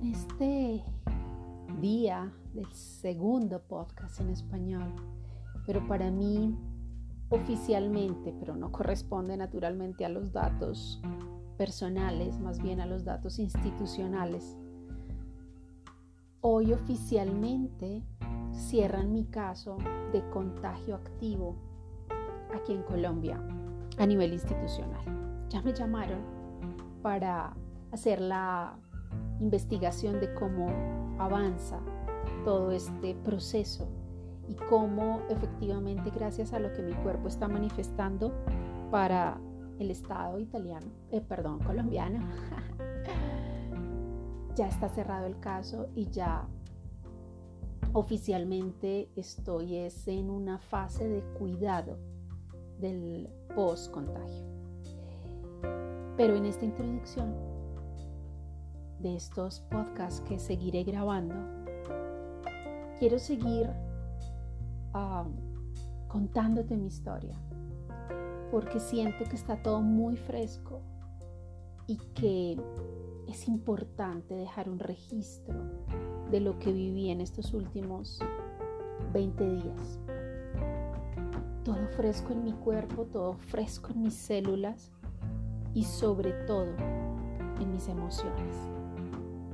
En este día del segundo podcast en español, pero para mí oficialmente, pero no corresponde naturalmente a los datos personales, más bien a los datos institucionales. Hoy oficialmente cierran mi caso de contagio activo aquí en Colombia a nivel institucional. Ya me llamaron para hacer la investigación de cómo avanza todo este proceso y cómo efectivamente gracias a lo que mi cuerpo está manifestando para el Estado italiano, eh, perdón, colombiano, ya está cerrado el caso y ya oficialmente estoy es en una fase de cuidado del post contagio. Pero en esta introducción de estos podcasts que seguiré grabando, quiero seguir ah, contándote mi historia, porque siento que está todo muy fresco y que es importante dejar un registro de lo que viví en estos últimos 20 días. Todo fresco en mi cuerpo, todo fresco en mis células y sobre todo en mis emociones.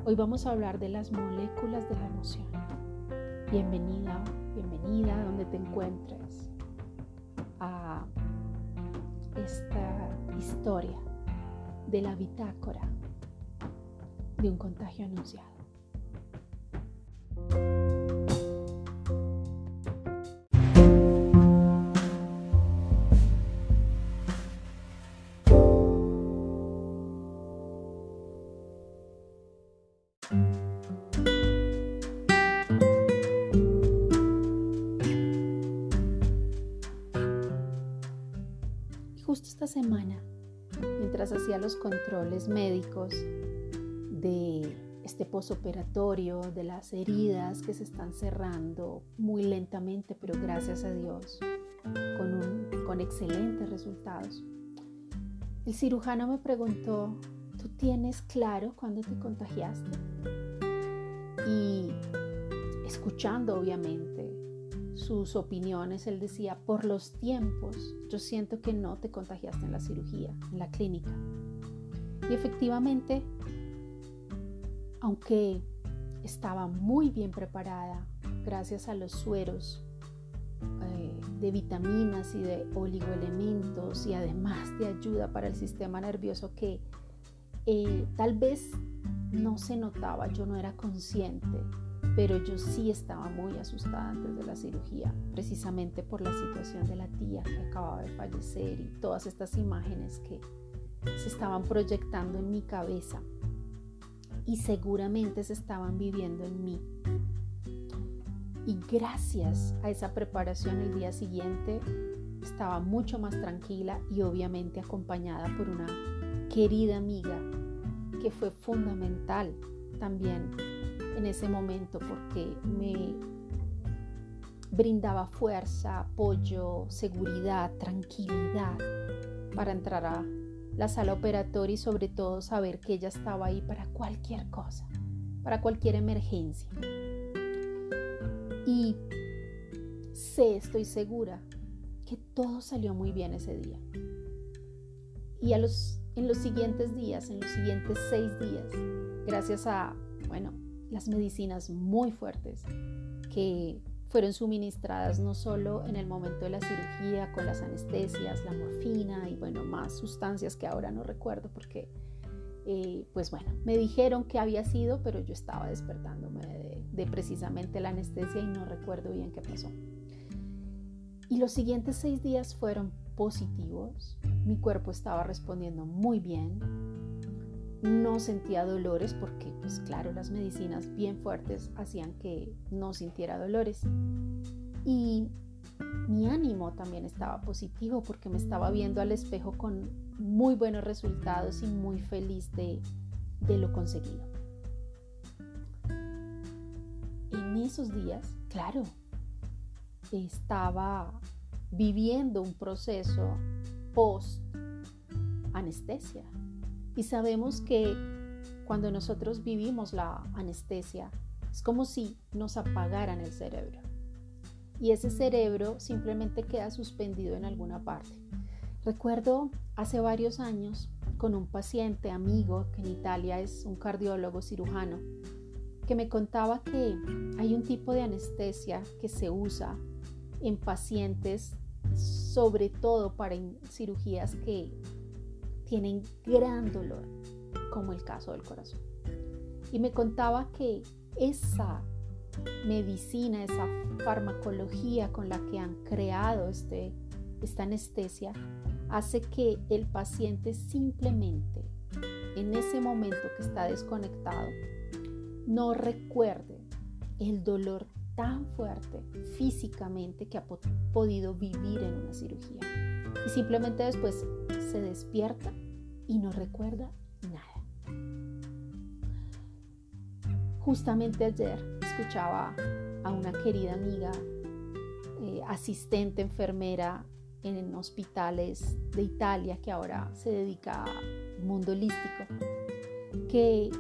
Hoy vamos a hablar de las moléculas de la emoción. Bienvenida, bienvenida donde te encuentres a esta historia de la bitácora de un contagio anunciado. Semana, mientras hacía los controles médicos de este posoperatorio, de las heridas que se están cerrando muy lentamente, pero gracias a Dios, con, con excelentes resultados. El cirujano me preguntó, ¿tú tienes claro cuándo te contagiaste? Y escuchando obviamente sus opiniones, él decía, por los tiempos, yo siento que no te contagiaste en la cirugía, en la clínica. Y efectivamente, aunque estaba muy bien preparada, gracias a los sueros eh, de vitaminas y de oligoelementos y además de ayuda para el sistema nervioso que eh, tal vez no se notaba, yo no era consciente pero yo sí estaba muy asustada antes de la cirugía, precisamente por la situación de la tía que acababa de fallecer y todas estas imágenes que se estaban proyectando en mi cabeza y seguramente se estaban viviendo en mí. Y gracias a esa preparación el día siguiente estaba mucho más tranquila y obviamente acompañada por una querida amiga que fue fundamental también en ese momento porque me brindaba fuerza, apoyo, seguridad, tranquilidad para entrar a la sala operatoria y sobre todo saber que ella estaba ahí para cualquier cosa, para cualquier emergencia. Y sé, estoy segura, que todo salió muy bien ese día. Y a los, en los siguientes días, en los siguientes seis días, gracias a, bueno, las medicinas muy fuertes que fueron suministradas no solo en el momento de la cirugía con las anestesias, la morfina y bueno, más sustancias que ahora no recuerdo porque eh, pues bueno, me dijeron que había sido, pero yo estaba despertándome de, de precisamente la anestesia y no recuerdo bien qué pasó. Y los siguientes seis días fueron positivos, mi cuerpo estaba respondiendo muy bien, no sentía dolores porque, pues claro, las medicinas bien fuertes hacían que no sintiera dolores. Y mi ánimo también estaba positivo porque me estaba viendo al espejo con muy buenos resultados y muy feliz de, de lo conseguido. En esos días, claro, estaba viviendo un proceso post anestesia y sabemos que cuando nosotros vivimos la anestesia, es como si nos apagaran el cerebro. Y ese cerebro simplemente queda suspendido en alguna parte. Recuerdo hace varios años con un paciente amigo que en Italia es un cardiólogo cirujano, que me contaba que hay un tipo de anestesia que se usa en pacientes, sobre todo para cirugías que tienen gran dolor, como el caso del corazón. Y me contaba que esa medicina, esa farmacología con la que han creado este, esta anestesia, hace que el paciente simplemente, en ese momento que está desconectado, no recuerde el dolor tan fuerte físicamente que ha podido vivir en una cirugía. Y simplemente después despierta y no recuerda nada. Justamente ayer escuchaba a una querida amiga, eh, asistente, enfermera en hospitales de Italia que ahora se dedica al mundo holístico, que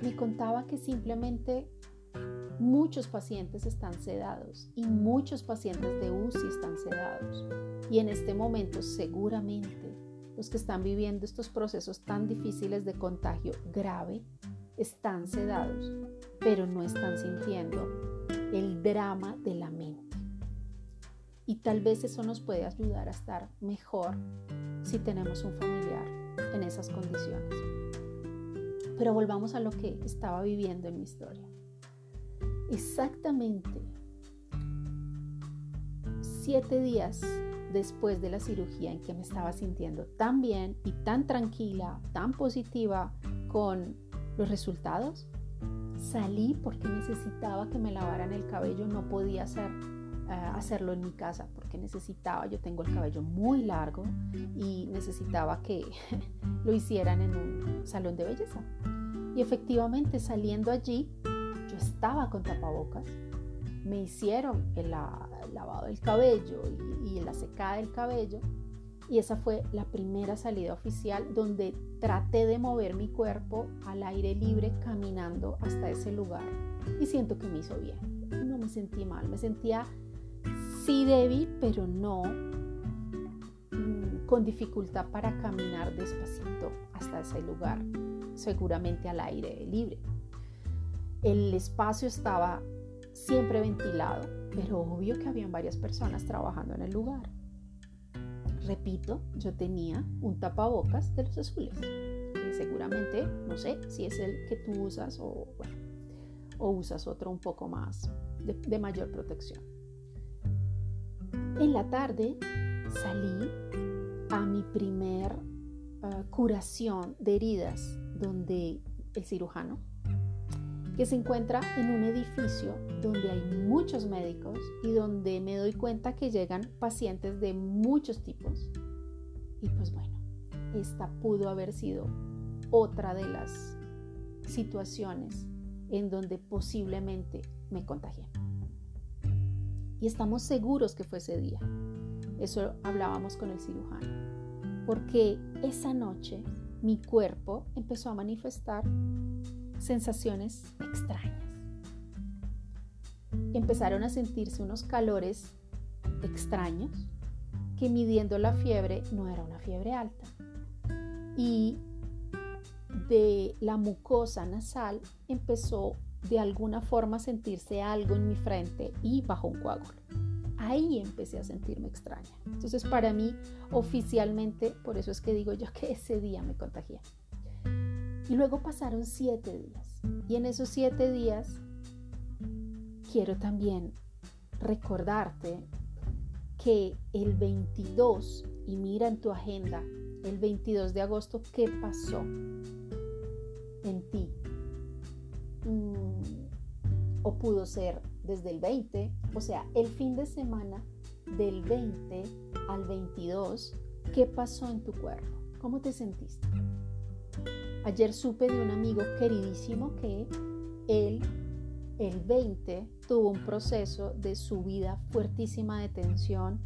me contaba que simplemente muchos pacientes están sedados y muchos pacientes de UCI están sedados. Y en este momento seguramente los que están viviendo estos procesos tan difíciles de contagio grave están sedados, pero no están sintiendo el drama de la mente. Y tal vez eso nos puede ayudar a estar mejor si tenemos un familiar en esas condiciones. Pero volvamos a lo que estaba viviendo en mi historia. Exactamente siete días después de la cirugía en que me estaba sintiendo tan bien y tan tranquila, tan positiva con los resultados, salí porque necesitaba que me lavaran el cabello, no podía hacer, eh, hacerlo en mi casa porque necesitaba, yo tengo el cabello muy largo y necesitaba que lo hicieran en un salón de belleza. Y efectivamente saliendo allí, yo estaba con tapabocas, me hicieron el, lavado del cabello y, la secada del cabello y esa fue la primera salida oficial donde traté de mover mi cuerpo al aire libre caminando hasta ese lugar y siento que me hizo bien. No me sentí mal, me sentía sí débil, pero no mm, con dificultad para caminar despacito hasta ese lugar, seguramente al aire libre. El espacio estaba siempre ventilado, pero obvio que habían varias personas trabajando en el lugar. Repito, yo tenía un tapabocas de los azules, que seguramente, no sé si es el que tú usas o, o usas otro un poco más de, mayor protección. En la tarde salí a mi primer ah, curación de heridas, donde el cirujano que se encuentra en un edificio donde hay muchos médicos y donde me doy cuenta que llegan pacientes de muchos tipos. Y pues bueno, esta pudo haber sido otra de las situaciones en donde posiblemente me contagié. Y estamos seguros que fue ese día. Eso hablábamos con el cirujano. Porque esa noche mi cuerpo empezó a manifestar sensaciones extrañas. Empezaron a sentirse unos calores extraños que midiendo la fiebre no era una fiebre alta. Y de la mucosa nasal empezó de alguna forma a sentirse algo en mi frente y bajo un coágulo. Ahí empecé a sentirme extraña. Entonces para mí oficialmente, por eso es que digo yo que ese día me contagié. Y luego pasaron siete días. Y en esos siete días quiero también recordarte que el 22, y mira en tu agenda, el 22 de agosto, ¿qué pasó en ti? Mm, o pudo ser desde el 20, o sea, el fin de semana del 20 al 22, ¿qué pasó en tu cuerpo? ¿Cómo te sentiste? Ayer supe de un amigo queridísimo que él, el 20, tuvo un proceso de subida fuertísima de tensión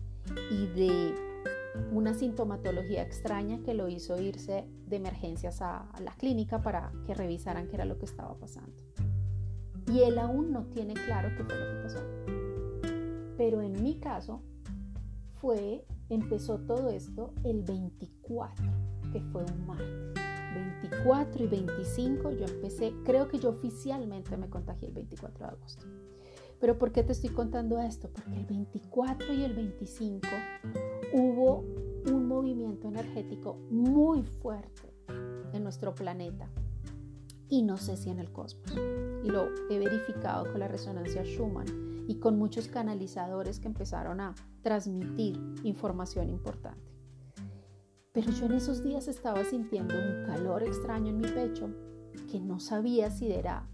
y de una sintomatología extraña que lo hizo irse de emergencias a, la clínica para que revisaran qué era lo que estaba pasando. Y él aún no tiene claro qué fue lo que pasó. Pero en mi caso fue, empezó todo esto el 24, que fue un martes. 24 y 25 yo empecé, creo que yo oficialmente me contagié el 24 de agosto. Pero ¿por qué te estoy contando esto? Porque el 24 y el 25 hubo un movimiento energético muy fuerte en nuestro planeta y no sé si en el cosmos. Y lo he verificado con la resonancia Schumann y con muchos canalizadores que empezaron a transmitir información importante. Pero yo en esos días estaba sintiendo un calor extraño en mi pecho que no sabía si era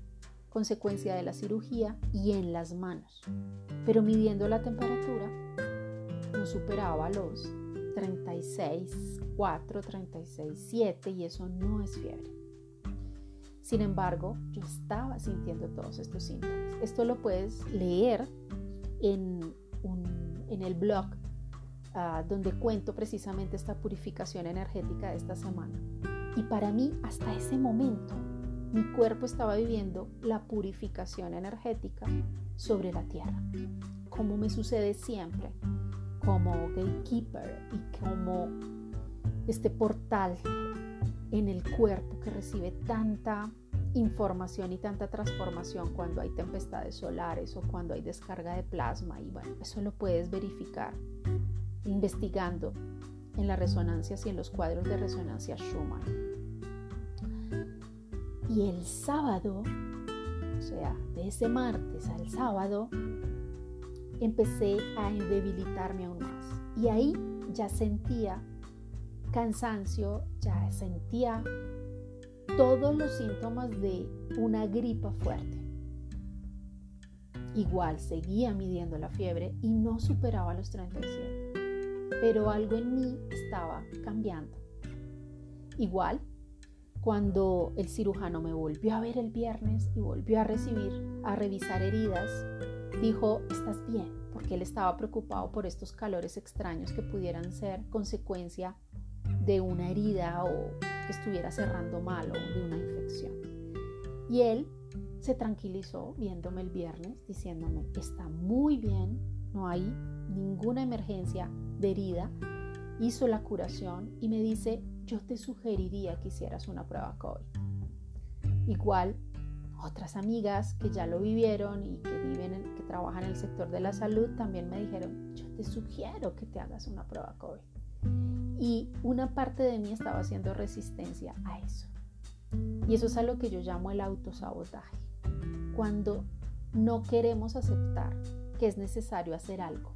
consecuencia de la cirugía y en las manos. Pero midiendo la temperatura, no superaba los 36, 4, 36, 7 y eso no es fiebre. Sin embargo, yo estaba sintiendo todos estos síntomas. Esto lo puedes leer en, en el blog uh, donde cuento precisamente esta purificación energética de esta semana. Y para mí, hasta ese momento, mi cuerpo estaba viviendo la purificación energética sobre la tierra, como me sucede siempre, como gatekeeper y como este portal en el cuerpo que recibe tanta información y tanta transformación cuando hay tempestades solares o cuando hay descarga de plasma y bueno, eso lo puedes verificar investigando en las resonancias y en los cuadros de resonancia Schumann. Y el sábado, o sea, de ese martes al sábado, empecé a debilitarme aún más. Y ahí ya sentía cansancio, ya sentía todos los síntomas de una gripa fuerte. Igual seguía midiendo la fiebre y no superaba los 37. Pero algo en mí estaba cambiando. Igual cuando el cirujano me volvió a ver el viernes y volvió a recibir, a revisar heridas, dijo, estás bien, porque él estaba preocupado por estos calores extraños que pudieran ser consecuencia de una herida o que estuviera cerrando mal o de una infección. Y él se tranquilizó viéndome el viernes, diciéndome, está muy bien, no hay ninguna emergencia de herida, hizo la curación y me dice, yo te sugeriría que hicieras una prueba COVID. Igual, otras amigas que ya lo vivieron y que viven, que trabajan en el sector de la salud, también me dijeron, yo te sugiero que te hagas una prueba COVID. Y una parte de mí estaba haciendo resistencia a eso. Y eso es a lo que yo llamo el autosabotaje. Cuando no queremos aceptar que es necesario hacer algo.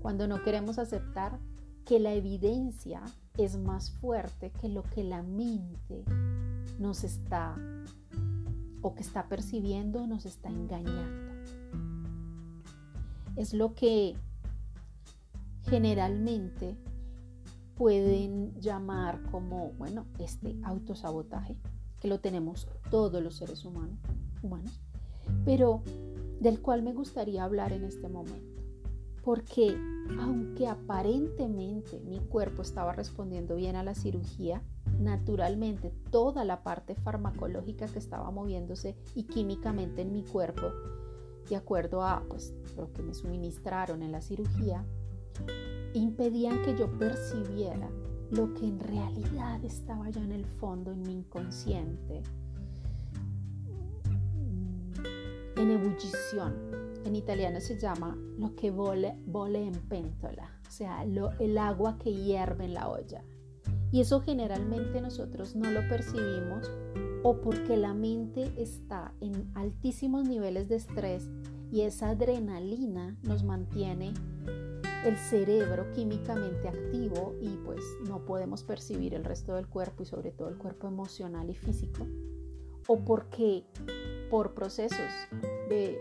Cuando no queremos aceptar que la evidencia es más fuerte que lo que la mente nos está o que está percibiendo nos está engañando. Es lo que generalmente pueden llamar como, bueno, este autosabotaje, que lo tenemos todos los seres humanos, humanos, pero del cual me gustaría hablar en este momento porque aunque aparentemente mi cuerpo estaba respondiendo bien a la cirugía, naturalmente toda la parte farmacológica que estaba moviéndose y químicamente en mi cuerpo, de acuerdo a pues, lo que me suministraron en la cirugía, impedían que yo percibiera lo que en realidad estaba ya en el fondo, en mi inconsciente, en ebullición en italiano se llama lo que vole, vole en pentola, o sea, el agua que hierve en la olla. Y eso generalmente nosotros no lo percibimos o porque la mente está en altísimos niveles de estrés y esa adrenalina nos mantiene el cerebro químicamente activo y pues no podemos percibir el resto del cuerpo y sobre todo el cuerpo emocional y físico o porque por procesos de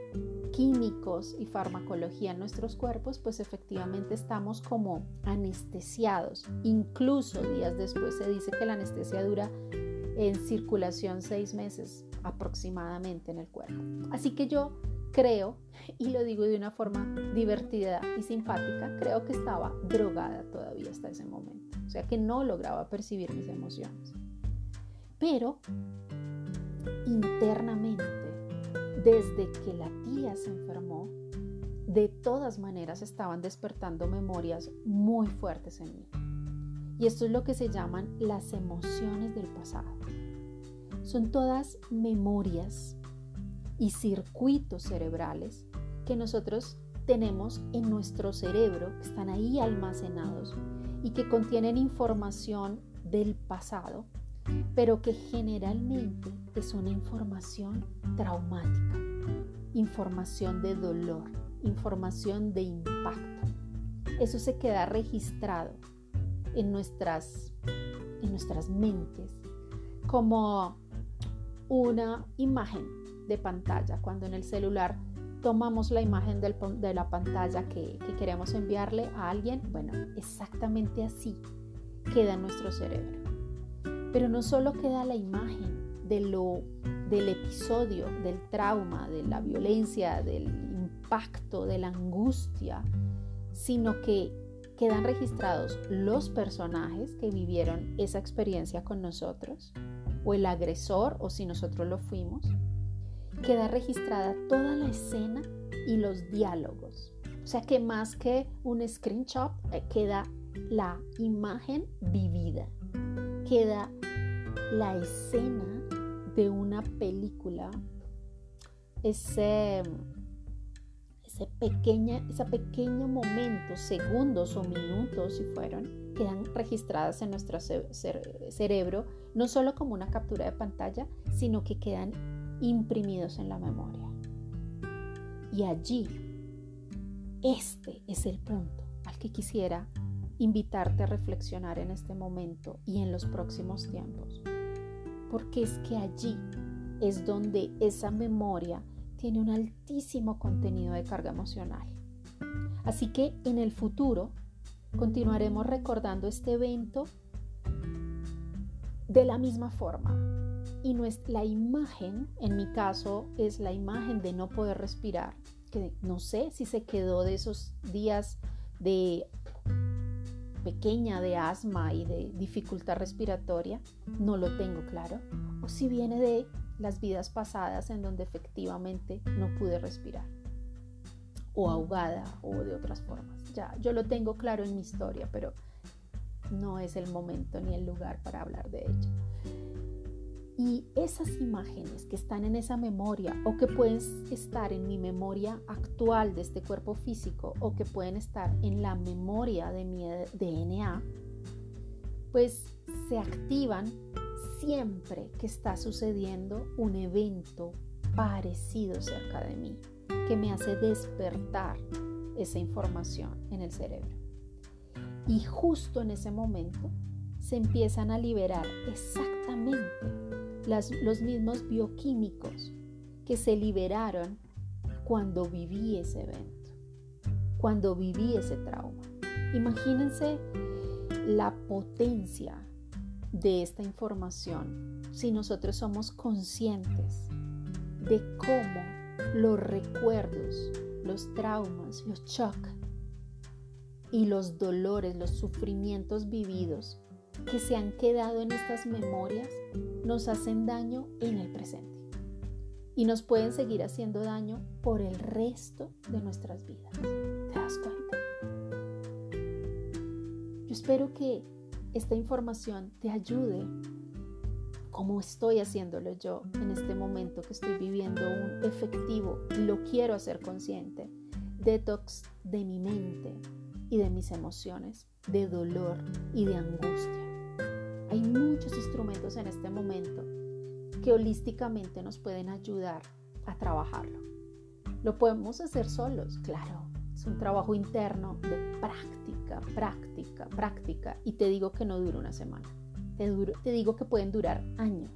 químicos y farmacología en nuestros cuerpos, pues efectivamente estamos como anestesiados. Incluso días después se dice que la anestesia dura en circulación seis meses aproximadamente en el cuerpo. Así que yo creo, y lo digo de una forma divertida y simpática, creo que estaba drogada todavía hasta ese momento. O sea que no lograba percibir mis emociones. Pero internamente, desde que la tía se enfermó, de todas maneras estaban despertando memorias muy fuertes en mí. Y esto es lo que se llaman las emociones del pasado. Son todas memorias y circuitos cerebrales que nosotros tenemos en nuestro cerebro, que están ahí almacenados y que contienen información del pasado, pero que generalmente es una información traumática, información de dolor, información de impacto. Eso se queda registrado en nuestras, en nuestras mentes como una imagen de pantalla. Cuando en el celular tomamos la imagen de la pantalla que, que queremos enviarle a alguien, bueno, exactamente así queda en nuestro cerebro. Pero no solo queda la imagen de lo, del episodio, del trauma, de la violencia, del impacto, de la angustia, sino que quedan registrados los personajes que vivieron esa experiencia con nosotros, o el agresor, o si nosotros lo fuimos. Queda registrada toda la escena y los diálogos. O sea que más que un screenshot, eh, queda la imagen vivida, queda la escena de una película, ese ese, pequeña, ese pequeño momento, segundos o minutos si fueron, quedan registradas en nuestro cerebro, no solo como una captura de pantalla, sino que quedan imprimidos en la memoria. Y allí, este es el punto al que quisiera invitarte a reflexionar en este momento y en los próximos tiempos. Porque es que allí es donde esa memoria tiene un altísimo contenido de carga emocional. Así que en el futuro continuaremos recordando este evento de la misma forma. Y la imagen, en mi caso, es la imagen de no poder respirar, que no sé si se quedó de esos días de pequeña de asma y de dificultad respiratoria, no lo tengo claro, o si viene de las vidas pasadas en donde efectivamente no pude respirar o ahogada o de otras formas. Ya, yo lo tengo claro en mi historia, pero no es el momento ni el lugar para hablar de ello. Y esas imágenes que están en esa memoria o que pueden estar en mi memoria actual de este cuerpo físico o que pueden estar en la memoria de mi DNA, pues se activan siempre que está sucediendo un evento parecido cerca de mí, que me hace despertar esa información en el cerebro. Y justo en ese momento se empiezan a liberar exactamente los mismos bioquímicos que se liberaron cuando viví ese evento, cuando viví ese trauma. Imagínense la potencia de esta información si nosotros somos conscientes de cómo los recuerdos, los traumas, los shock y los dolores, los sufrimientos vividos que se han quedado en estas memorias nos hacen daño en el presente y nos pueden seguir haciendo daño por el resto de nuestras vidas. ¿Te das cuenta? Yo espero que esta información te ayude, como estoy haciéndolo yo en este momento que estoy viviendo un efectivo y lo quiero hacer consciente, detox de mi mente y de mis emociones, de dolor y de angustia. Hay muchos instrumentos en este momento que holísticamente nos pueden ayudar a trabajarlo. Lo podemos hacer solos, claro, es un trabajo interno de práctica, práctica, práctica. Y te digo que no dura una semana. Te, te digo que pueden durar años.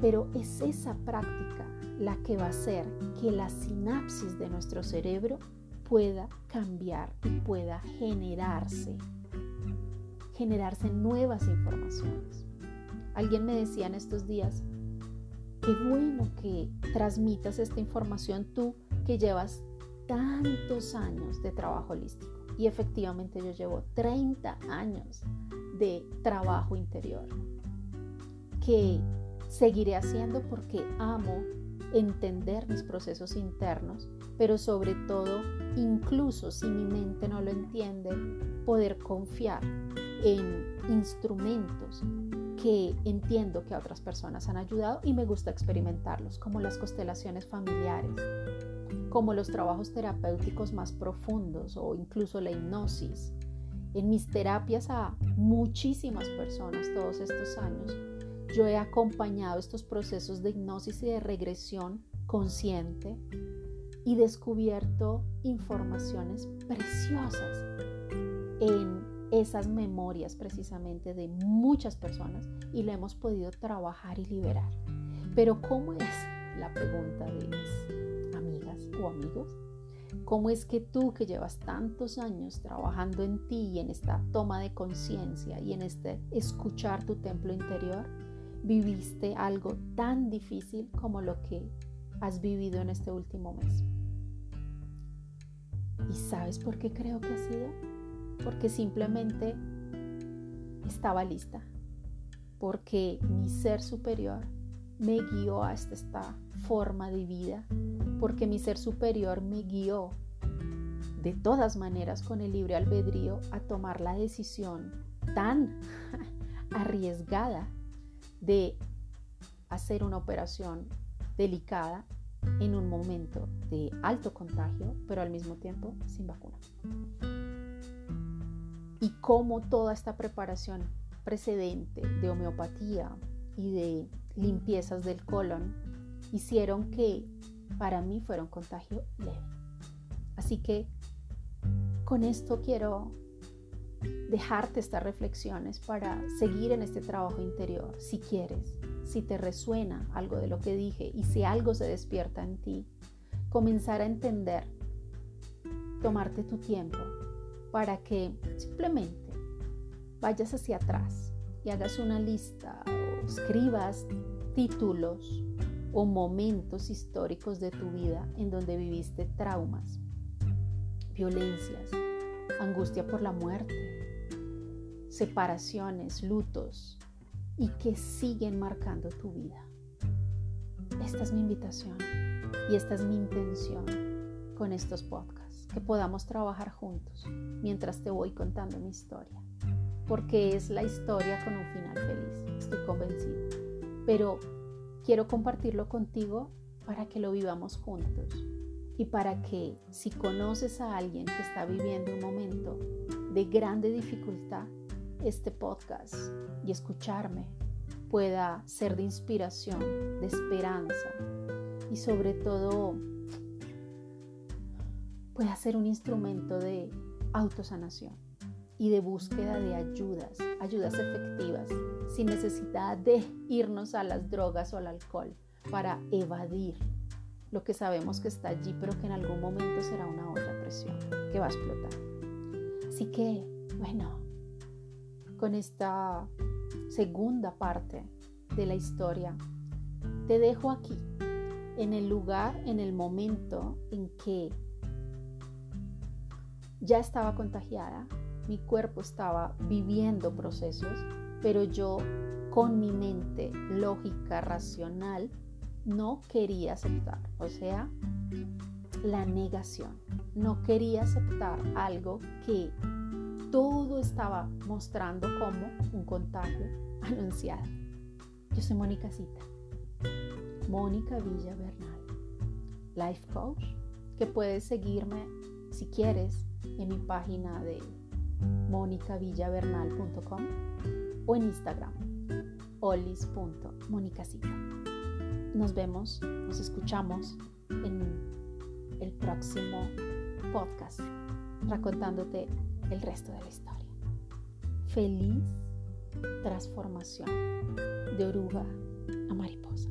Pero es esa práctica la que va a hacer que la sinapsis de nuestro cerebro pueda cambiar y pueda generarse, generarse nuevas informaciones. Alguien me decía en estos días, qué bueno que transmitas esta información tú que llevas tantos años de trabajo holístico. Y efectivamente yo llevo 30 años de trabajo interior que seguiré haciendo porque amo entender mis procesos internos, pero sobre todo, incluso si mi mente no lo entiende, poder confiar en instrumentos que entiendo que a otras personas han ayudado y me gusta experimentarlos, como las constelaciones familiares, como los trabajos terapéuticos más profundos o incluso la hipnosis. En mis terapias a muchísimas personas todos estos años, yo he acompañado estos procesos de hipnosis y de regresión consciente y descubierto informaciones preciosas en esas memorias precisamente de muchas personas y la hemos podido trabajar y liberar. Pero ¿cómo es la pregunta de mis amigas o amigos? ¿Cómo es que tú que llevas tantos años trabajando en ti y en esta toma de conciencia y en este escuchar tu templo interior, viviste algo tan difícil como lo que has vivido en este último mes? ¿Y sabes por qué creo que ha sido? Porque simplemente estaba lista, porque mi ser superior me guió a esta, forma de vida, porque mi ser superior me guió de todas maneras con el libre albedrío a tomar la decisión tan arriesgada de hacer una operación delicada en un momento de alto contagio, pero al mismo tiempo sin vacuna y cómo toda esta preparación precedente de homeopatía y de limpiezas del colon hicieron que para mí fuera un contagio leve. Así que con esto quiero dejarte estas reflexiones para seguir en este trabajo interior, si quieres, si te resuena algo de lo que dije y si algo se despierta en ti, comenzar a entender, tomarte tu tiempo, para que simplemente vayas hacia atrás y hagas una lista o escribas títulos o momentos históricos de tu vida en donde viviste traumas, violencias, angustia por la muerte, separaciones, lutos y que siguen marcando tu vida. Esta es mi invitación y esta es mi intención con estos podcasts que podamos trabajar juntos mientras te voy contando mi historia, porque es la historia con un final feliz, estoy convencida. Pero quiero compartirlo contigo para que lo vivamos juntos y para que si conoces a alguien que está viviendo un momento de grande dificultad, este podcast y escucharme pueda ser de inspiración, de esperanza y sobre todo pueda ser un instrumento de autosanación y de búsqueda de ayudas, ayudas efectivas, sin necesidad de irnos a las drogas o al alcohol para evadir lo que sabemos que está allí, pero que en algún momento será una otra presión que va a explotar. Así que, bueno, con esta segunda parte de la historia, te dejo aquí, en el lugar, en el momento en que ya estaba contagiada, mi cuerpo estaba viviendo procesos, pero yo con mi mente lógica, racional, no quería aceptar. O sea, la negación. No quería aceptar algo que todo estaba mostrando como un contagio anunciado. Yo soy Mónica Cita, Mónica Villa Bernal, life coach, que puedes seguirme si quieres en mi página de monicavillabernal.com o en Instagram olis.monicacita. Nos vemos, nos escuchamos en el próximo podcast racontándote el resto de la historia. Feliz transformación de oruga a mariposa.